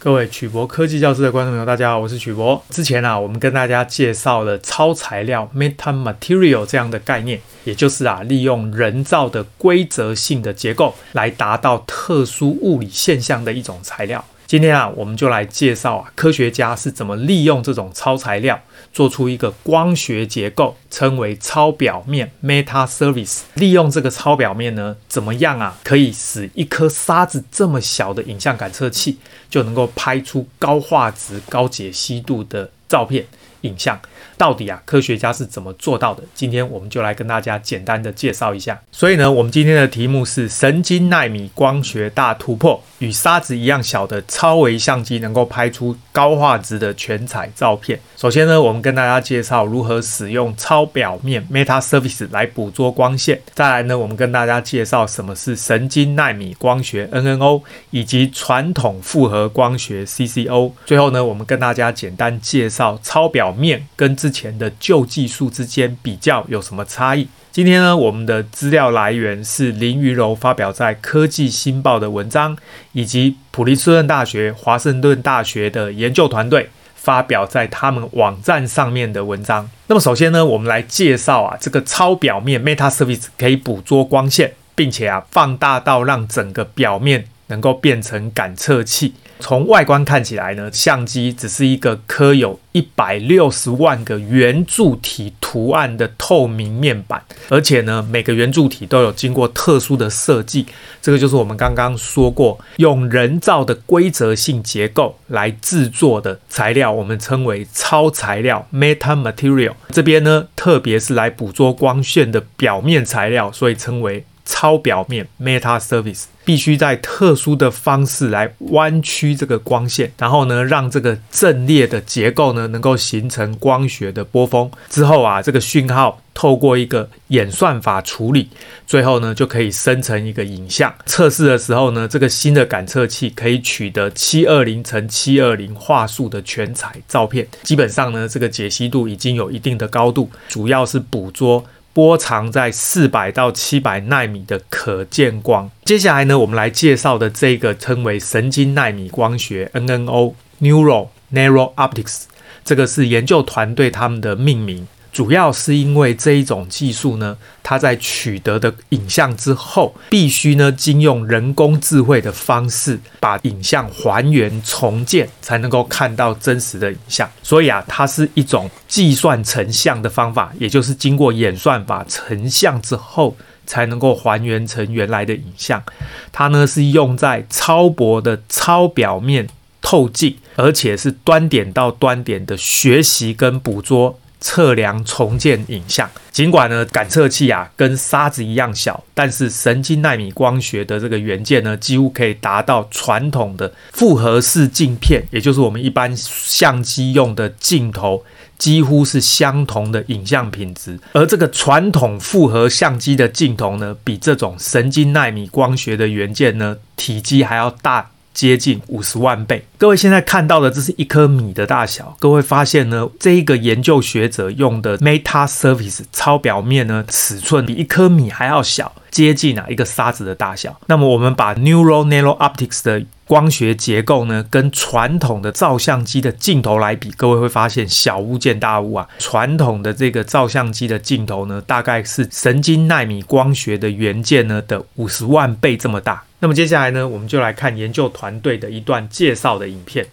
各位曲博科技教室的观众朋友，大家好，我是曲博。之前啊，我们跟大家介绍了超材料 （metamaterial） 这样的概念，也就是啊，利用人造的规则性的结构来达到特殊物理现象的一种材料。今天啊，我们就来介绍啊，科学家是怎么利用这种超材料做出一个光学结构，称为超表面 （meta service）。利用这个超表面呢，怎么样啊，可以使一颗沙子这么小的影像感测器就能够拍出高画质、高解析度的照片。影像到底啊，科学家是怎么做到的？今天我们就来跟大家简单的介绍一下。所以呢，我们今天的题目是神经纳米光学大突破，与沙子一样小的超微相机能够拍出高画质的全彩照片。首先呢，我们跟大家介绍如何使用超表面 metasurface 来捕捉光线。再来呢，我们跟大家介绍什么是神经纳米光学 NNO，以及传统复合光学 CCO。最后呢，我们跟大家简单介绍超表表面跟之前的旧技术之间比较有什么差异？今天呢，我们的资料来源是林于柔发表在《科技新报》的文章，以及普林斯顿大学、华盛顿大学的研究团队发表在他们网站上面的文章。那么，首先呢，我们来介绍啊，这个超表面 metasurface 可以捕捉光线，并且啊，放大到让整个表面能够变成感测器。从外观看起来呢，相机只是一个刻有一百六十万个圆柱体图案的透明面板，而且呢，每个圆柱体都有经过特殊的设计。这个就是我们刚刚说过，用人造的规则性结构来制作的材料，我们称为超材料 （metamaterial）。这边呢，特别是来捕捉光线的表面材料，所以称为。超表面 metasurface 必须在特殊的方式来弯曲这个光线，然后呢，让这个阵列的结构呢能够形成光学的波峰。之后啊，这个讯号透过一个演算法处理，最后呢就可以生成一个影像。测试的时候呢，这个新的感测器可以取得七二零乘七二零画素的全彩照片。基本上呢，这个解析度已经有一定的高度，主要是捕捉。波长在四百到七百纳米的可见光。接下来呢，我们来介绍的这个称为神经纳米光学 （NNO，Neural Nano Optics），这个是研究团队他们的命名。主要是因为这一种技术呢，它在取得的影像之后，必须呢经用人工智慧的方式把影像还原重建，才能够看到真实的影像。所以啊，它是一种计算成像的方法，也就是经过演算法成像之后，才能够还原成原来的影像。它呢是用在超薄的超表面透镜，而且是端点到端点的学习跟捕捉。测量重建影像，尽管呢感测器啊跟沙子一样小，但是神经纳米光学的这个元件呢，几乎可以达到传统的复合式镜片，也就是我们一般相机用的镜头，几乎是相同的影像品质。而这个传统复合相机的镜头呢，比这种神经纳米光学的元件呢，体积还要大。接近五十万倍。各位现在看到的，这是一颗米的大小。各位发现呢，这一个研究学者用的 metasurface 超表面呢，尺寸比一颗米还要小，接近啊一个沙子的大小。那么我们把 Neural Nano Optics 的光学结构呢，跟传统的照相机的镜头来比，各位会发现小巫见大巫啊。传统的这个照相机的镜头呢，大概是神经纳米光学的元件呢的五十万倍这么大。那么接下来呢，我们就来看研究团队的一段介绍的影片。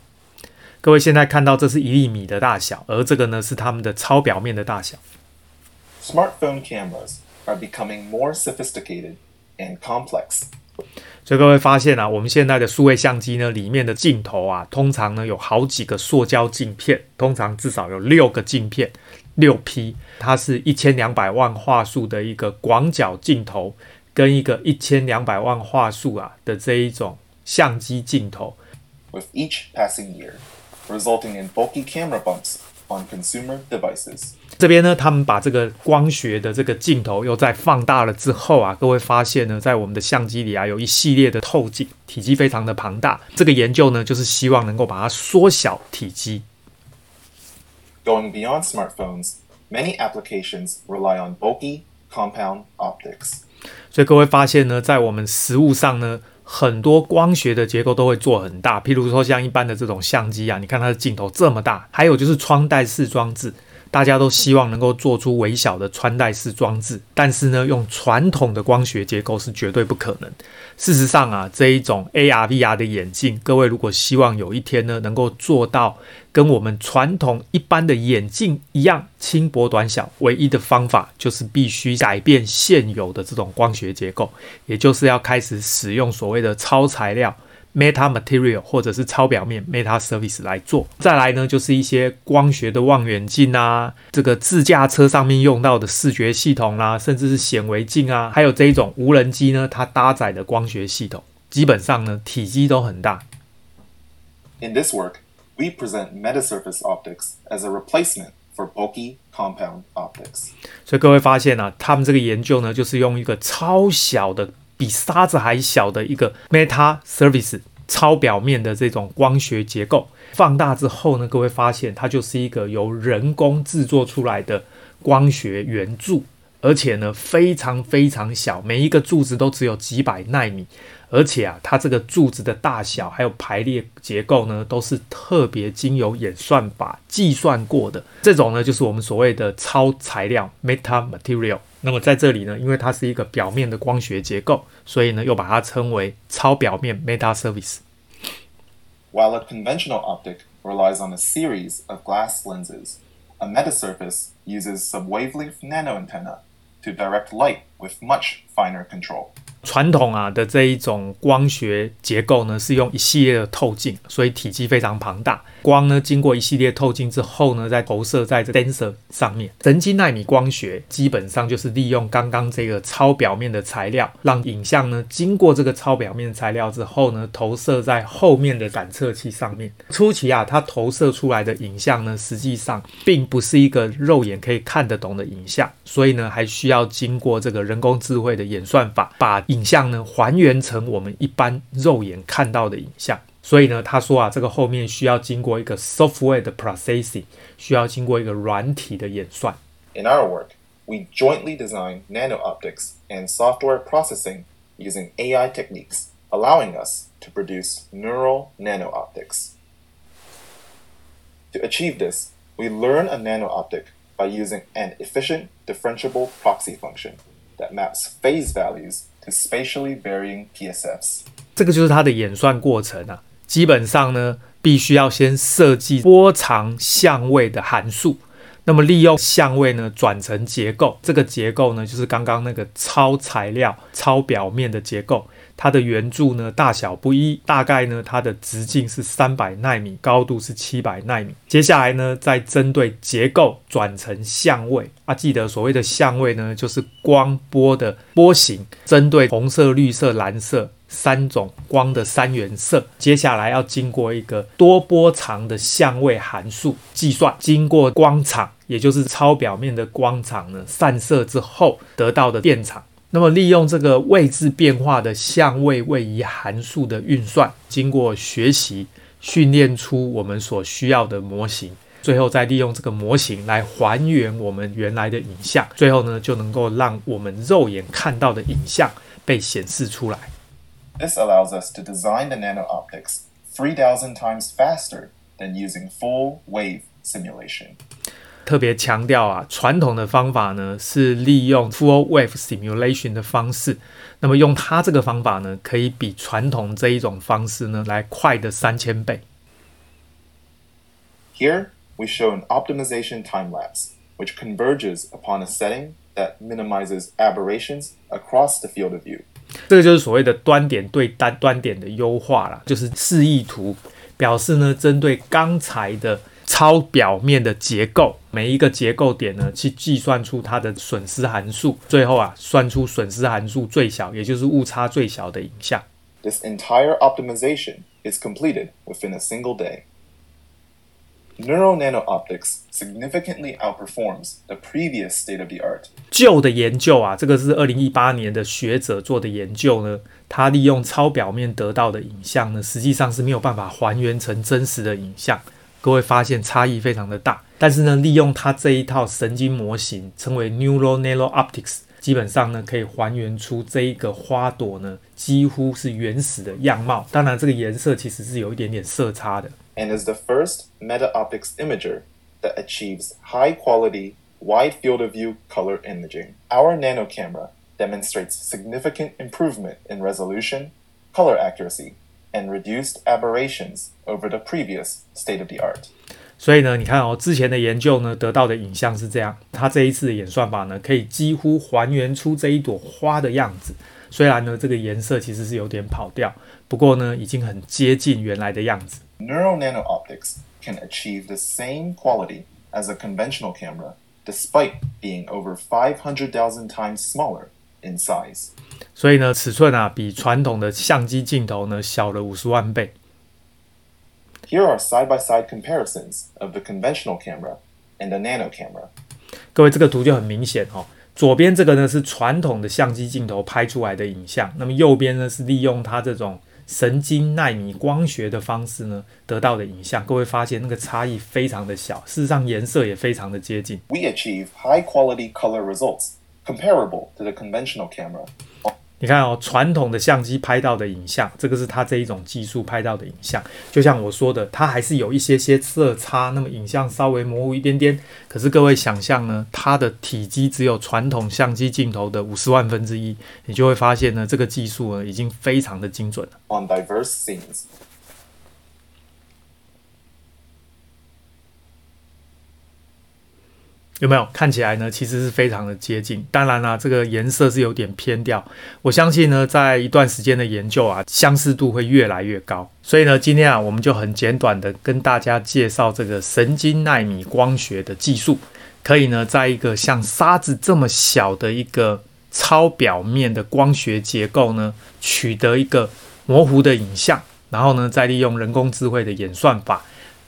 各位现在看到，这是一粒米的大小，而这个呢是他们的超表面的大小。Smartphone cameras are becoming more sophisticated and complex. 所以各位发现啊，我们现在的数位相机呢，里面的镜头啊，通常呢有好几个塑胶镜片，通常至少有六个镜片，六 P，它是一千两百万画素的一个广角镜头。跟一个一千两百万画素啊的这一种相机镜头，with each passing year resulting in bulky camera bumps on consumer devices。这边呢，他们把这个光学的这个镜头又再放大了之后啊，各位发现呢，在我们的相机里啊，有一系列的透镜，体积非常的庞大。这个研究呢，就是希望能够把它缩小体积。Going beyond smartphones, many applications rely on bulky compound optics. 所以各位发现呢，在我们实物上呢，很多光学的结构都会做很大，譬如说像一般的这种相机啊，你看它的镜头这么大，还有就是穿戴式装置。大家都希望能够做出微小的穿戴式装置，但是呢，用传统的光学结构是绝对不可能。事实上啊，这一种 AR、VR 的眼镜，各位如果希望有一天呢，能够做到跟我们传统一般的眼镜一样轻薄短小，唯一的方法就是必须改变现有的这种光学结构，也就是要开始使用所谓的超材料。Meta Material 或者是超表面 Meta Service 来做，再来呢，就是一些光学的望远镜啊，这个自驾车上面用到的视觉系统啦、啊，甚至是显微镜啊，还有这一种无人机呢，它搭载的光学系统，基本上呢，体积都很大。In this work, we present metasurface optics as a replacement for bulky compound optics. 所以各位发现啊，他们这个研究呢，就是用一个超小的。比沙子还小的一个 meta Service 超表面的这种光学结构，放大之后呢，各位发现它就是一个由人工制作出来的光学圆柱，而且呢非常非常小，每一个柱子都只有几百纳米，而且啊，它这个柱子的大小还有排列结构呢，都是特别经由演算法计算过的，这种呢就是我们所谓的超材料 meta material。那么在这里呢，因为它是一个表面的光学结构，所以呢又把它称为超表面 meta surface。While a conventional optic relies on a series of glass lenses, a metasurface uses subwavelength nanoantenna to direct light with much finer control. 传统啊的这一种光学结构呢，是用一系列的透镜，所以体积非常庞大。光呢经过一系列透镜之后呢，再投射在这 denser 上面。神经纳米光学基本上就是利用刚刚这个超表面的材料，让影像呢经过这个超表面材料之后呢，投射在后面的感测器上面。初期啊，它投射出来的影像呢，实际上并不是一个肉眼可以看得懂的影像，所以呢，还需要经过这个人工智慧的演算法，把影像呢还原成我们一般肉眼看到的影像，所以呢，他说啊，这个后面需要经过一个 software 的 processing，需要经过一个软体的演算。In our work, we jointly design nano optics and software processing using AI techniques, allowing us to produce neural nano optics. To achieve this, we learn a nano optic by using an efficient differentiable proxy function That maps phase values to spatially varying PSFs，这个就是它的演算过程啊。基本上呢，必须要先设计波长相位的函数，那么利用相位呢转成结构，这个结构呢就是刚刚那个超材料、超表面的结构。它的圆柱呢大小不一，大概呢它的直径是三百纳米，高度是七百纳米。接下来呢再针对结构转成相位啊，记得所谓的相位呢就是光波的波形，针对红色、绿色、蓝色三种光的三原色。接下来要经过一个多波长的相位函数计算，经过光场，也就是超表面的光场呢散射之后得到的电场。那么，利用这个位置变化的相位位移函数的运算，经过学习训练出我们所需要的模型，最后再利用这个模型来还原我们原来的影像，最后呢，就能够让我们肉眼看到的影像被显示出来。This allows us to design the nano optics three thousand times faster than using full wave simulation. 特别强调啊，传统的方法呢是利用 full wave simulation 的方式，那么用它这个方法呢，可以比传统这一种方式呢来快的三千倍。Here we show an optimization time lapse, which converges upon a setting that minimizes aberrations across the field of view。这个就是所谓的端点对单端点的优化啦，就是示意图表示呢，针对刚才的。超表面的结构，每一个结构点呢，去计算出它的损失函数，最后啊，算出损失函数最小，也就是误差最小的影像。This entire optimization is completed within a single day. Neural nano optics significantly outperforms the previous state of the art. 旧的研究啊，这个是二零一八年的学者做的研究呢，他利用超表面得到的影像呢，实际上是没有办法还原成真实的影像。各位发现差异非常的大，但是呢，利用它这一套神经模型，称为 Neural Nano Optics， 基本上呢可以还原出这一个花朵呢几乎是原始的样貌。当然，这个颜色其实是有一点点色差的。And is the first meta optics imager that achieves high quality wide field of view color imaging. Our nano camera demonstrates significant improvement in resolution, color accuracy, and reduced aberrations over the previous state of the art. 所以呢，你看哦，之前的研究呢得到的影像是这样，它这一次的演算法呢可以几乎还原出这一朵花的样子。虽然呢这个颜色其实是有点跑调，不过呢已经很接近原来的样子。Neural nano optics can achieve the same quality as a conventional camera, despite being over 500,000 times smaller in size. 所以呢，尺寸啊比传统的相机镜头呢小了五十万倍。Here are side-by-side comparisons of the conventional camera and the nano camera. 各位，这个图就很明显哦。左边这个呢是传统的相机镜头拍出来的影像，那么右边呢是利用它这种神经纳米光学的方式呢得到的影像。各位发现那个差异非常的小，事实上颜色也非常的接近。We achieve high-quality color results comparable to the conventional camera. 你看哦，传统的相机拍到的影像，这个是它这一种技术拍到的影像。就像我说的，它还是有一些些色差，那么影像稍微模糊一点点。可是各位想象呢，它的体积只有传统相机镜头的五十万分之一，你就会发现呢，这个技术呢已经非常的精准了。On diverse scenes. 有没有看起来呢？其实是非常的接近。当然啦、这个颜色是有点偏调。我相信呢，在一段时间的研究啊，相似度会越来越高。所以呢，今天啊，我们就很简短的跟大家介绍这个神经纳米光学的技术，可以呢，在一个像沙子这么小的一个超表面的光学结构呢，取得一个模糊的影像，然后呢，再利用人工智慧的演算法。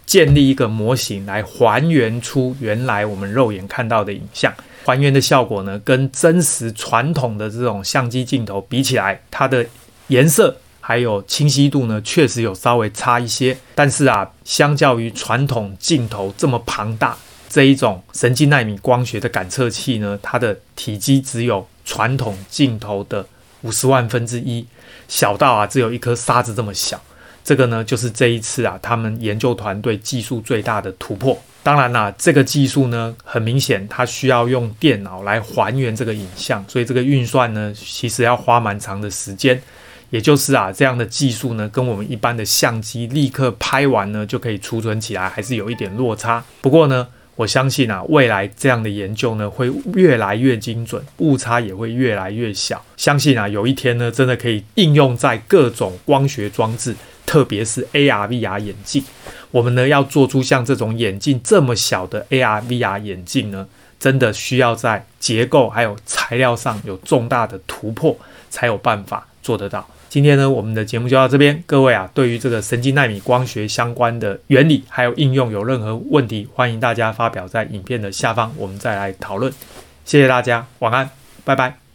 建立一个模型来还原出原来我们肉眼看到的影像，还原的效果呢，跟真实传统的这种相机镜头比起来，它的颜色还有清晰度呢，确实有稍微差一些。但是啊，相较于传统镜头这么庞大，这一种神经纳米光学的感测器呢，它的体积只有传统镜头的五十万分之一，小到啊，只有一颗沙子这么小。这个呢，就是这一次啊，他们研究团队技术最大的突破。当然啦，这个技术呢，很明显它需要用电脑来还原这个影像，所以这个运算呢，其实要花蛮长的时间。也就是啊，这样的技术呢，跟我们一般的相机立刻拍完呢就可以储存起来，还是有一点落差。不过呢，我相信啊，未来这样的研究呢，会越来越精准，误差也会越来越小。相信啊，有一天呢，真的可以应用在各种光学装置。特别是 AR、VR 眼镜，我们呢要做出像这种眼镜这么小的 AR、VR 眼镜呢，真的需要在结构还有材料上有重大的突破，才有办法做得到。今天呢，我们的节目就到这边。各位啊，对于这个神经纳米光学相关的原理还有应用有任何问题，欢迎大家发表在影片的下方，我们再来讨论。谢谢大家，晚安，拜拜。